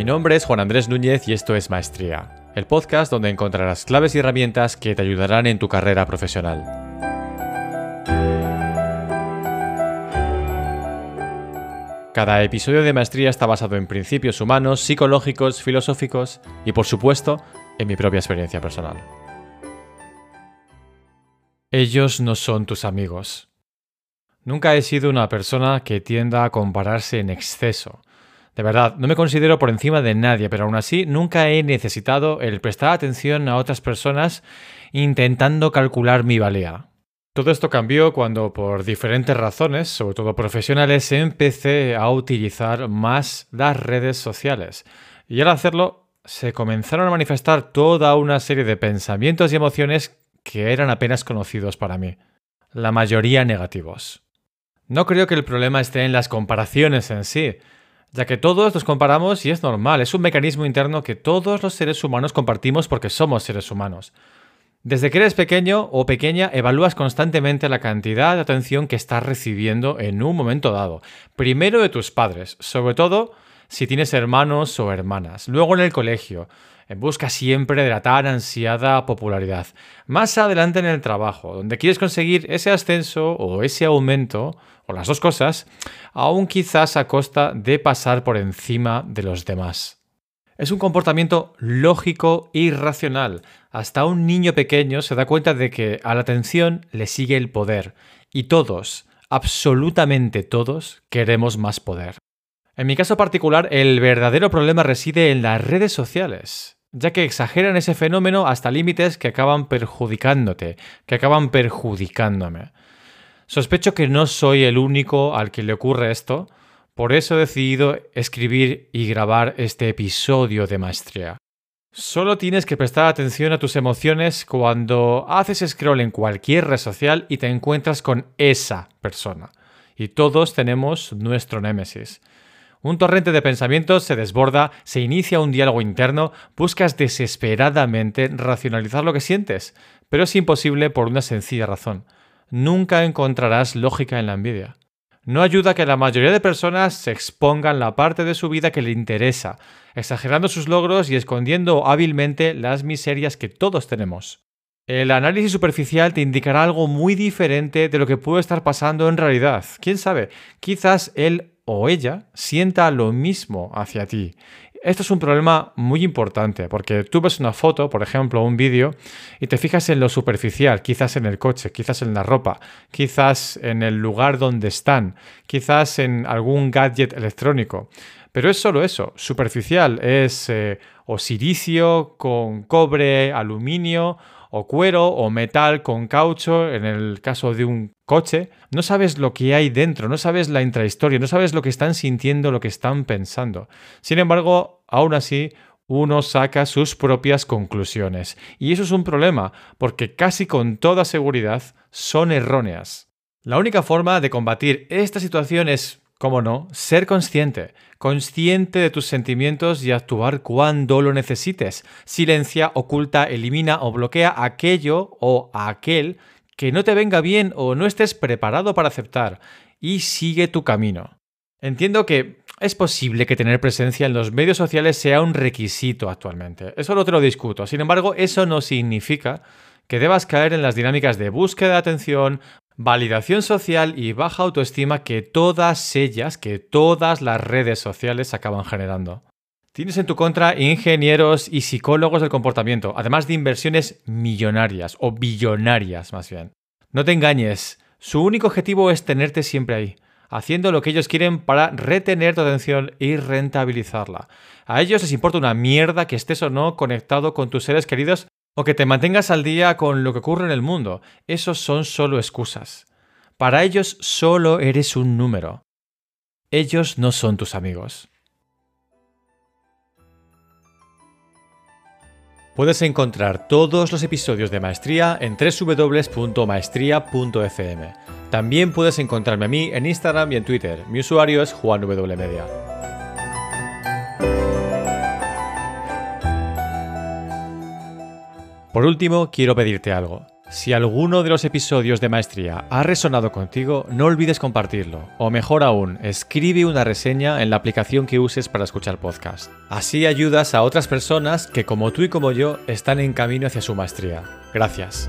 Mi nombre es Juan Andrés Núñez y esto es Maestría, el podcast donde encontrarás claves y herramientas que te ayudarán en tu carrera profesional. Cada episodio de Maestría está basado en principios humanos, psicológicos, filosóficos y, por supuesto, en mi propia experiencia personal. Ellos no son tus amigos. Nunca he sido una persona que tienda a compararse en exceso. De verdad, no me considero por encima de nadie, pero aún así nunca he necesitado el prestar atención a otras personas intentando calcular mi valía. Todo esto cambió cuando, por diferentes razones, sobre todo profesionales, empecé a utilizar más las redes sociales. Y al hacerlo, se comenzaron a manifestar toda una serie de pensamientos y emociones que eran apenas conocidos para mí. La mayoría negativos. No creo que el problema esté en las comparaciones en sí, ya que todos nos comparamos y es normal, es un mecanismo interno que todos los seres humanos compartimos porque somos seres humanos. Desde que eres pequeño o pequeña, evalúas constantemente la cantidad de atención que estás recibiendo en un momento dado. Primero de tus padres, sobre todo si tienes hermanos o hermanas. Luego en el colegio, en busca siempre de la tan ansiada popularidad. Más adelante en el trabajo, donde quieres conseguir ese ascenso o ese aumento, o las dos cosas, aún quizás a costa de pasar por encima de los demás. Es un comportamiento lógico y racional. Hasta un niño pequeño se da cuenta de que a la atención le sigue el poder. Y todos, absolutamente todos, queremos más poder. En mi caso particular, el verdadero problema reside en las redes sociales, ya que exageran ese fenómeno hasta límites que acaban perjudicándote, que acaban perjudicándome. Sospecho que no soy el único al que le ocurre esto, por eso he decidido escribir y grabar este episodio de maestría. Solo tienes que prestar atención a tus emociones cuando haces scroll en cualquier red social y te encuentras con esa persona. Y todos tenemos nuestro némesis. Un torrente de pensamientos se desborda, se inicia un diálogo interno, buscas desesperadamente racionalizar lo que sientes, pero es imposible por una sencilla razón. Nunca encontrarás lógica en la envidia no ayuda que la mayoría de personas se expongan la parte de su vida que le interesa, exagerando sus logros y escondiendo hábilmente las miserias que todos tenemos. El análisis superficial te indicará algo muy diferente de lo que puede estar pasando en realidad. ¿Quién sabe? Quizás él o ella sienta lo mismo hacia ti esto es un problema muy importante porque tú ves una foto, por ejemplo, un vídeo, y te fijas en lo superficial, quizás en el coche, quizás en la ropa, quizás en el lugar donde están, quizás en algún gadget electrónico. Pero es solo eso, superficial, es eh, con cobre, aluminio o cuero o metal con caucho en el caso de un coche, no sabes lo que hay dentro, no sabes la intrahistoria, no sabes lo que están sintiendo, lo que están pensando. Sin embargo, aún así, uno saca sus propias conclusiones. Y eso es un problema, porque casi con toda seguridad son erróneas. La única forma de combatir esta situación es cómo no, ser consciente, consciente de tus sentimientos y actuar cuando lo necesites. Silencia, oculta, elimina o bloquea aquello o aquel que no te venga bien o no estés preparado para aceptar y sigue tu camino. Entiendo que es posible que tener presencia en los medios sociales sea un requisito actualmente. Eso no te lo discuto. Sin embargo, eso no significa que debas caer en las dinámicas de búsqueda de atención, validación social y baja autoestima que todas ellas, que todas las redes sociales acaban generando. Tienes en tu contra ingenieros y psicólogos del comportamiento, además de inversiones millonarias o billonarias más bien. No te engañes, su único objetivo es tenerte siempre ahí, haciendo lo que ellos quieren para retener tu atención y rentabilizarla. A ellos les importa una mierda que estés o no conectado con tus seres queridos o que te mantengas al día con lo que ocurre en el mundo. Esos son solo excusas. Para ellos solo eres un número. Ellos no son tus amigos. Puedes encontrar todos los episodios de Maestría en www.maestría.fm. También puedes encontrarme a mí en Instagram y en Twitter. Mi usuario es juanwmedia. Por último, quiero pedirte algo. Si alguno de los episodios de Maestría ha resonado contigo, no olvides compartirlo, o mejor aún, escribe una reseña en la aplicación que uses para escuchar podcast. Así ayudas a otras personas que como tú y como yo están en camino hacia su maestría. Gracias.